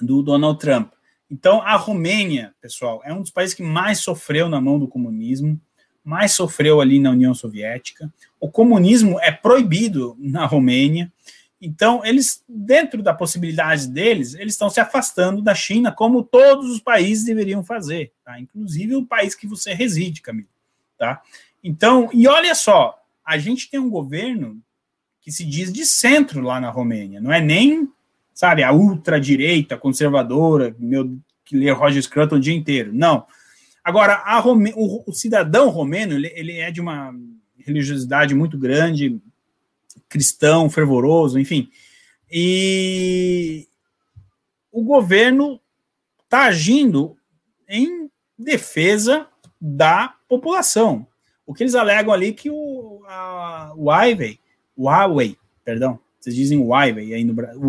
do Donald Trump. Então, a Romênia, pessoal, é um dos países que mais sofreu na mão do comunismo, mais sofreu ali na União Soviética. O comunismo é proibido na Romênia, então, eles, dentro da possibilidade deles, eles estão se afastando da China, como todos os países deveriam fazer, tá? Inclusive o país que você reside, Camilo, tá? Então, e olha só, a gente tem um governo que se diz de centro lá na Romênia, não é nem, sabe, a ultradireita conservadora, meu, que lê Roger Scruton o dia inteiro, não. Agora, Rome, o, o cidadão romeno, ele, ele é de uma religiosidade muito grande, cristão, fervoroso, enfim. E o governo está agindo em defesa da população. O que eles alegam ali que o, a, o Huawei, Huawei, perdão, vocês dizem Huawei aí no Brasil,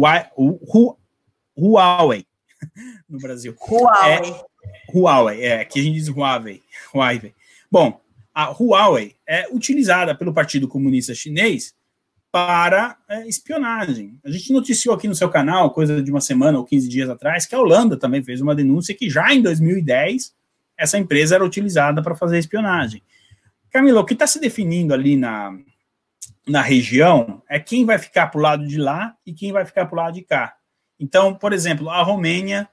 Huawei no Brasil. Huawei. É, Huawei, é, aqui a gente diz Huawei, Huawei. Bom, a Huawei é utilizada pelo Partido Comunista Chinês para é, espionagem. A gente noticiou aqui no seu canal, coisa de uma semana ou 15 dias atrás, que a Holanda também fez uma denúncia que já em 2010 essa empresa era utilizada para fazer espionagem. Camila, o que está se definindo ali na, na região é quem vai ficar para o lado de lá e quem vai ficar para o lado de cá. Então, por exemplo, a Romênia,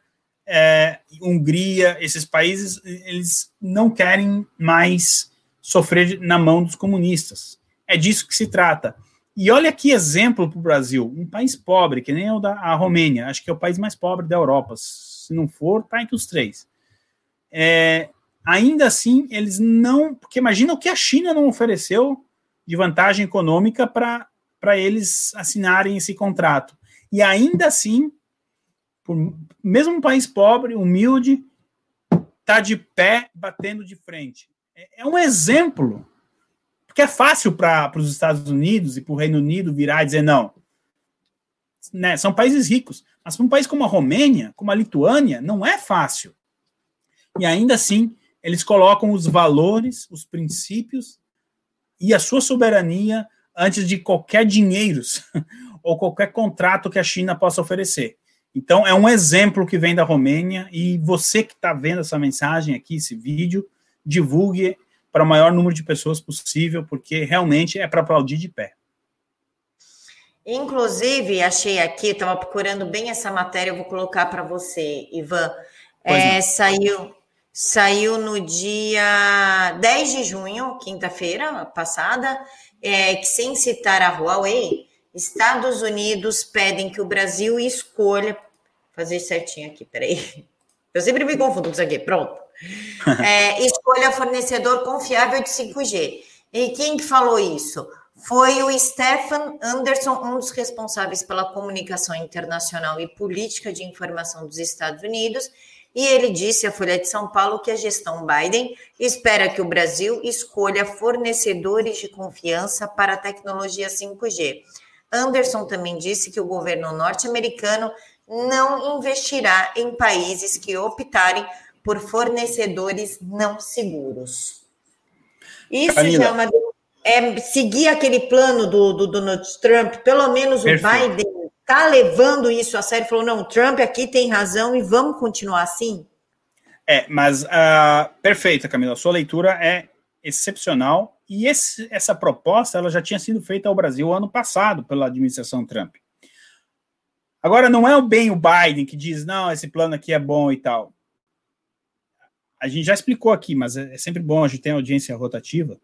é, Hungria, esses países, eles não querem mais sofrer na mão dos comunistas. É disso que se trata. E olha que exemplo para o Brasil, um país pobre, que nem é o da a Romênia, acho que é o país mais pobre da Europa, se não for, está entre os três. É, ainda assim, eles não. Porque imagina o que a China não ofereceu de vantagem econômica para eles assinarem esse contrato. E ainda assim, por, mesmo um país pobre, humilde, está de pé, batendo de frente. É, é um exemplo porque é fácil para os Estados Unidos e para o Reino Unido virar e dizer não. Né? São países ricos. Mas para um país como a Romênia, como a Lituânia, não é fácil. E ainda assim, eles colocam os valores, os princípios e a sua soberania antes de qualquer dinheiro ou qualquer contrato que a China possa oferecer. Então, é um exemplo que vem da Romênia e você que está vendo essa mensagem aqui, esse vídeo, divulgue para o maior número de pessoas possível, porque realmente é para aplaudir de pé. Inclusive, achei aqui, estava procurando bem essa matéria, eu vou colocar para você, Ivan. É, saiu, saiu no dia 10 de junho, quinta-feira passada, é, que sem citar a Huawei, Estados Unidos pedem que o Brasil escolha. Fazer certinho aqui, peraí. Eu sempre me confundo com isso aqui, pronto. É, escolha fornecedor confiável de 5G. E quem que falou isso? Foi o Stefan Anderson, um dos responsáveis pela comunicação internacional e política de informação dos Estados Unidos, e ele disse à Folha de São Paulo que a gestão Biden espera que o Brasil escolha fornecedores de confiança para a tecnologia 5G. Anderson também disse que o governo norte-americano não investirá em países que optarem por fornecedores não seguros. Isso Camila. já é. É seguir aquele plano do, do Donald Trump, pelo menos Perfeito. o Biden está levando isso a sério, falou: não, Trump aqui tem razão e vamos continuar assim? É, mas uh, perfeita, Camila. Sua leitura é excepcional e esse, essa proposta ela já tinha sido feita ao Brasil ano passado pela administração Trump. Agora, não é bem o Biden que diz, não, esse plano aqui é bom e tal a gente já explicou aqui, mas é, é sempre bom a gente ter audiência rotativa.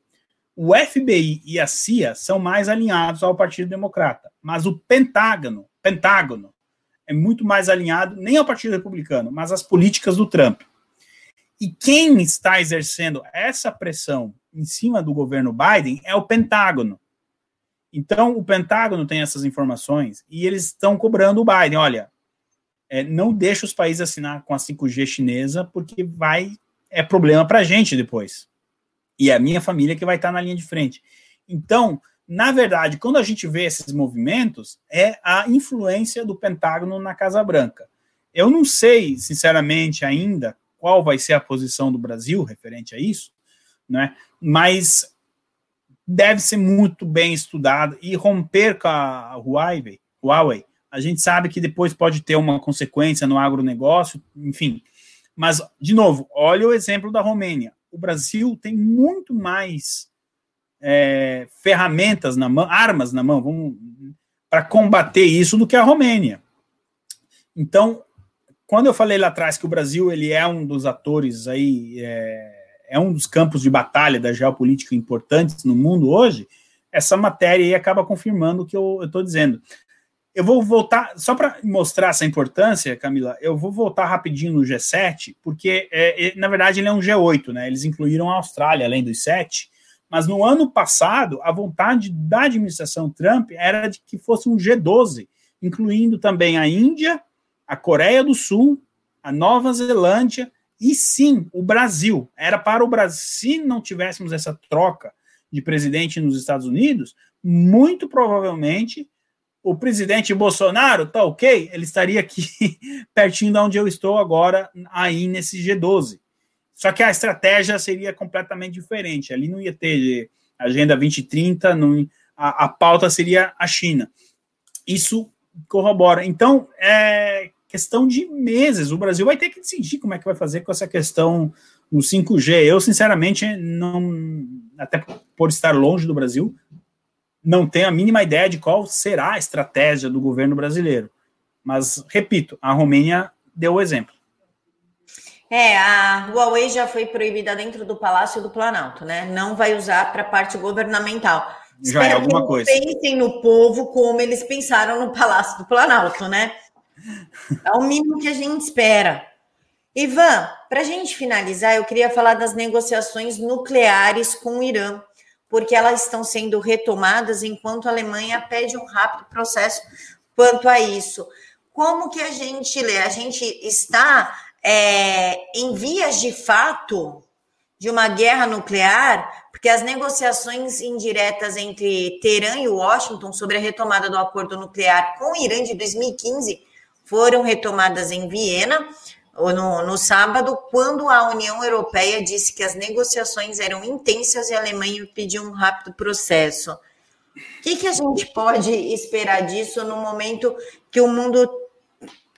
O FBI e a CIA são mais alinhados ao Partido Democrata, mas o Pentágono, Pentágono é muito mais alinhado nem ao Partido Republicano, mas às políticas do Trump. E quem está exercendo essa pressão em cima do governo Biden é o Pentágono. Então, o Pentágono tem essas informações e eles estão cobrando o Biden. Olha, é, não deixa os países assinar com a 5G chinesa, porque vai é problema para a gente depois. E é a minha família que vai estar tá na linha de frente. Então, na verdade, quando a gente vê esses movimentos, é a influência do Pentágono na Casa Branca. Eu não sei, sinceramente, ainda qual vai ser a posição do Brasil referente a isso, né? mas deve ser muito bem estudado e romper com a Huawei, Huawei. A gente sabe que depois pode ter uma consequência no agronegócio, enfim. Mas, de novo, olha o exemplo da Romênia. O Brasil tem muito mais é, ferramentas na mão, armas na mão, para combater isso do que a Romênia. Então, quando eu falei lá atrás que o Brasil ele é um dos atores aí, é, é um dos campos de batalha da geopolítica importantes no mundo hoje, essa matéria aí acaba confirmando o que eu estou dizendo. Eu vou voltar, só para mostrar essa importância, Camila, eu vou voltar rapidinho no G7, porque, é, é, na verdade, ele é um G8, né? Eles incluíram a Austrália, além dos sete, mas no ano passado, a vontade da administração Trump era de que fosse um G12, incluindo também a Índia, a Coreia do Sul, a Nova Zelândia e sim o Brasil. Era para o Brasil, se não tivéssemos essa troca de presidente nos Estados Unidos, muito provavelmente o presidente Bolsonaro, tá ok? Ele estaria aqui pertinho de onde eu estou agora, aí nesse G12. Só que a estratégia seria completamente diferente. Ali não ia ter Agenda 2030, não, a, a pauta seria a China. Isso corrobora. Então, é questão de meses. O Brasil vai ter que decidir como é que vai fazer com essa questão no 5G. Eu, sinceramente, não, até por estar longe do Brasil, não tenho a mínima ideia de qual será a estratégia do governo brasileiro. Mas, repito, a Romênia deu o exemplo. É, a Huawei já foi proibida dentro do Palácio do Planalto, né? Não vai usar para a parte governamental. Já é Espero é alguma que coisa. Pensem no povo como eles pensaram no Palácio do Planalto, né? É o mínimo que a gente espera. Ivan, para a gente finalizar, eu queria falar das negociações nucleares com o Irã porque elas estão sendo retomadas enquanto a Alemanha pede um rápido processo quanto a isso. Como que a gente lê? A gente está é, em vias de fato de uma guerra nuclear, porque as negociações indiretas entre Teherã e Washington sobre a retomada do acordo nuclear com o Irã de 2015 foram retomadas em Viena. no, no sábado, quando a União Europeia disse que as negociações eram intensas e a Alemanha pediu um rápido processo. O que, que a gente pode esperar disso no momento que o mundo,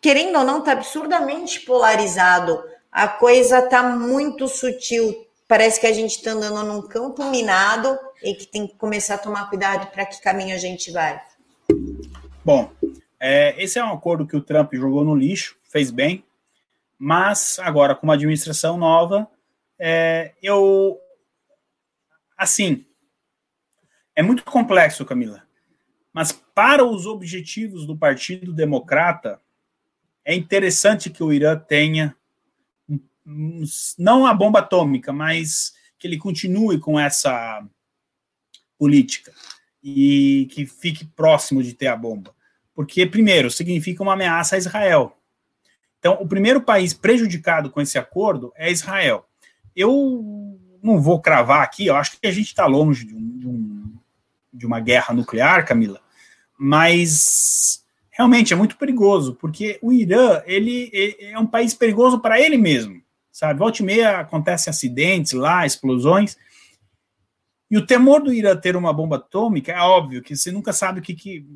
querendo ou não, está absurdamente polarizado? A coisa está muito sutil. Parece que a gente está andando num campo minado e que tem que começar a tomar cuidado para que caminho a gente vai. Bom, é, esse é um acordo que o Trump jogou no lixo, fez bem, mas agora com uma administração nova, é, eu assim é muito complexo, Camila. Mas para os objetivos do Partido Democrata, é interessante que o Irã tenha não a bomba atômica, mas que ele continue com essa política e que fique próximo de ter a bomba. Porque, primeiro, significa uma ameaça a Israel. Então, o primeiro país prejudicado com esse acordo é Israel. Eu não vou cravar aqui, eu acho que a gente está longe de, um, de, um, de, uma guerra nuclear, Camila, mas realmente é muito perigoso, porque o Irã ele, é um país perigoso para ele mesmo, sabe? Volta e meia acontecem acidentes lá, explosões, e o temor do Irã ter uma bomba atômica é óbvio que você nunca sabe o que, que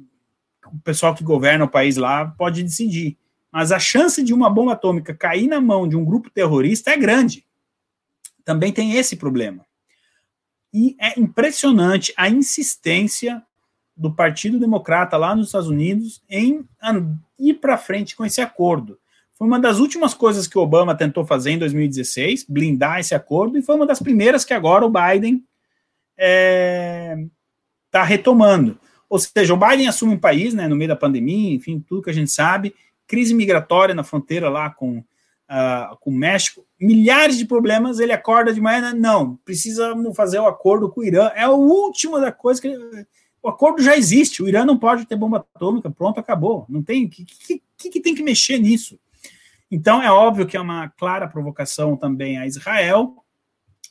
o pessoal que governa o país lá pode decidir mas a chance de uma bomba atômica cair na mão de um grupo terrorista é grande. Também tem esse problema. E é impressionante a insistência do Partido Democrata lá nos Estados Unidos em ir para frente com esse acordo. Foi uma das últimas coisas que o Obama tentou fazer em 2016, blindar esse acordo, e foi uma das primeiras que agora o Biden está é, tá retomando. Ou seja, o Biden assume um país, né, no meio da pandemia, enfim, tudo que a gente sabe, crise migratória na fronteira lá com, uh, com o México, milhares de problemas, ele acorda de manhã, não, precisa fazer o acordo com o Irã, é o último da coisa que o acordo já existe, o Irã não pode ter bomba atômica, pronto, acabou, não tem, que, que, que, que tem que mexer nisso? Então é óbvio que é uma clara provocação também a Israel,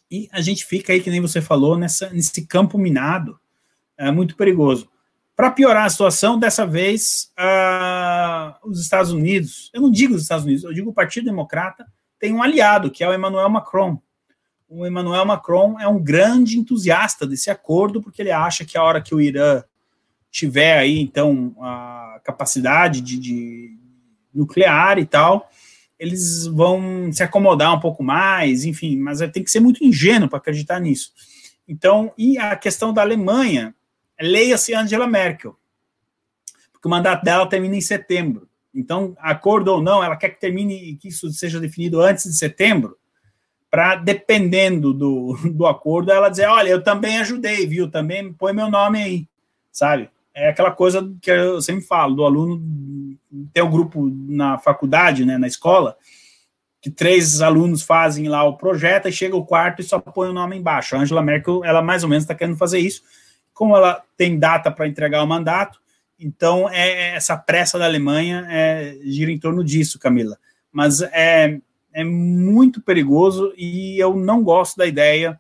e a gente fica aí, que nem você falou, nessa, nesse campo minado, é muito perigoso. Para piorar a situação, dessa vez, uh, os Estados Unidos, eu não digo os Estados Unidos, eu digo o Partido Democrata, tem um aliado, que é o Emmanuel Macron. O Emmanuel Macron é um grande entusiasta desse acordo, porque ele acha que a hora que o Irã tiver aí, então, a capacidade de, de nuclear e tal, eles vão se acomodar um pouco mais, enfim, mas tem que ser muito ingênuo para acreditar nisso. Então, e a questão da Alemanha, leia-se Angela Merkel, porque o mandato dela termina em setembro. Então, acordo ou não, ela quer que termine, que isso seja definido antes de setembro, para, dependendo do, do acordo, ela dizer: olha, eu também ajudei, viu? Também põe meu nome aí, sabe? É aquela coisa que eu sempre falo, do aluno, tem um grupo na faculdade, né, na escola, que três alunos fazem lá o projeto, e chega o quarto e só põe o nome embaixo. A Angela Merkel, ela mais ou menos está querendo fazer isso, como ela tem data para entregar o mandato, então é, é, essa pressa da Alemanha é, gira em torno disso, Camila. Mas é, é muito perigoso e eu não gosto da ideia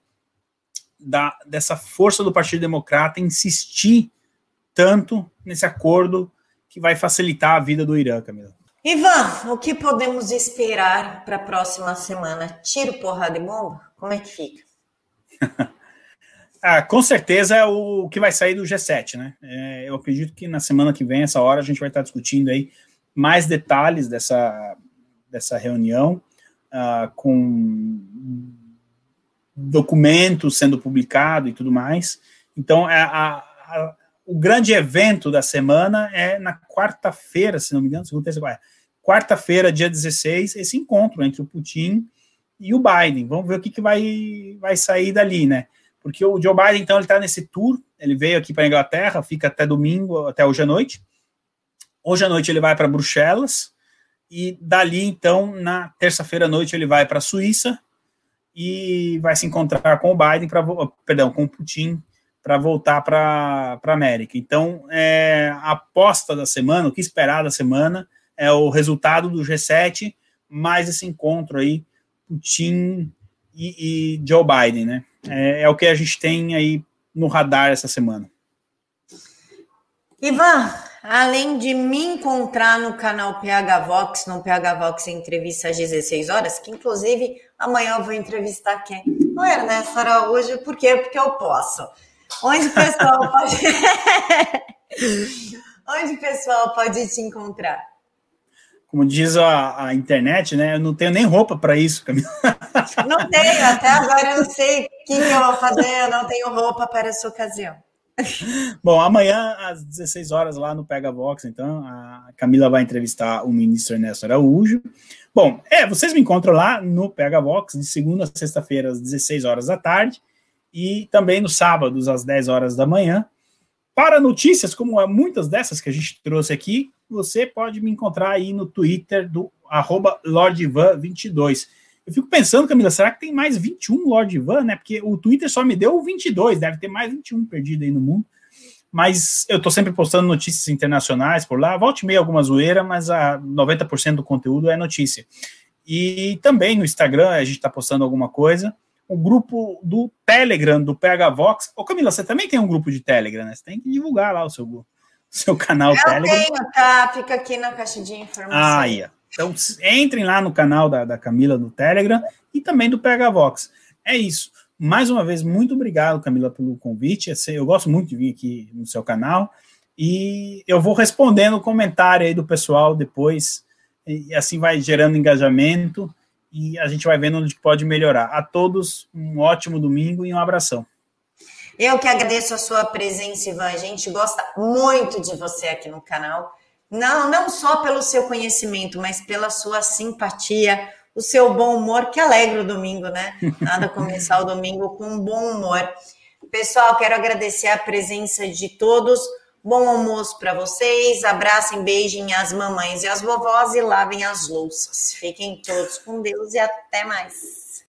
da, dessa força do Partido Democrata insistir tanto nesse acordo que vai facilitar a vida do Irã, Camila. Ivan, o que podemos esperar para a próxima semana? Tiro, porrada e bomba? Como é que fica? Ah, com certeza é o que vai sair do G7, né? É, eu acredito que na semana que vem, essa hora, a gente vai estar discutindo aí mais detalhes dessa, dessa reunião, uh, com documentos sendo publicados e tudo mais. Então, é, a, a, o grande evento da semana é na quarta-feira, se não me engano, segunda, terça, quarta-feira, dia 16, esse encontro entre o Putin e o Biden. Vamos ver o que, que vai, vai sair dali, né? Porque o Joe Biden, então, ele está nesse tour, ele veio aqui para a Inglaterra, fica até domingo, até hoje à noite. Hoje à noite ele vai para Bruxelas, e dali, então, na terça-feira à noite, ele vai para a Suíça e vai se encontrar com o Biden, pra, perdão, com o Putin, para voltar para a América. Então, é, a aposta da semana, o que esperar da semana, é o resultado do G7, mais esse encontro aí, Putin e, e Joe Biden, né? É, é, o que a gente tem aí no radar essa semana. Ivan, além de me encontrar no canal PH Vox, no PH Vox Entrevista às 16 horas, que inclusive amanhã eu vou entrevistar quem? O Ernesto Araújo, por quê? Porque eu posso. Onde o pessoal pode. Onde o pessoal pode te encontrar? Como diz a, a internet, né? Eu não tenho nem roupa para isso, Camila. Não tenho, até agora eu não sei o que, que eu vou fazer, eu não tenho roupa para essa ocasião. Bom, amanhã às 16 horas lá no Pega Vox, então, a Camila vai entrevistar o ministro Ernesto Araújo. Bom, é, vocês me encontram lá no Pega Vox de segunda a sexta-feira às 16 horas da tarde e também nos sábados às 10 horas da manhã. Para notícias como muitas dessas que a gente trouxe aqui, você pode me encontrar aí no Twitter do arroba LordVan22. Eu fico pensando, Camila, será que tem mais 21 Lord Van, né? Porque o Twitter só me deu 22, deve ter mais 21 perdido aí no mundo. Mas eu tô sempre postando notícias internacionais por lá, volte meio alguma zoeira, mas a 90% do conteúdo é notícia. E também no Instagram a gente está postando alguma coisa. O grupo do Telegram do PH Vox. Ô Camila, você também tem um grupo de Telegram, né? Você tem que divulgar lá o seu, seu canal eu Telegram. Eu tenho, tá? Fica aqui na caixa de informações. Ah, yeah. Então, entrem lá no canal da, da Camila do Telegram e também do PH Vox. É isso. Mais uma vez, muito obrigado, Camila, pelo convite. Eu gosto muito de vir aqui no seu canal. E eu vou respondendo o comentário aí do pessoal depois. E assim vai gerando engajamento e a gente vai vendo onde pode melhorar. A todos, um ótimo domingo e um abração. Eu que agradeço a sua presença, Ivan. A gente gosta muito de você aqui no canal. Não, não só pelo seu conhecimento, mas pela sua simpatia, o seu bom humor, que alegra o domingo, né? Nada começar o domingo com um bom humor. Pessoal, quero agradecer a presença de todos. Bom almoço para vocês. Abracem, beijem as mamães e as vovós e lavem as louças. Fiquem todos com Deus e até mais.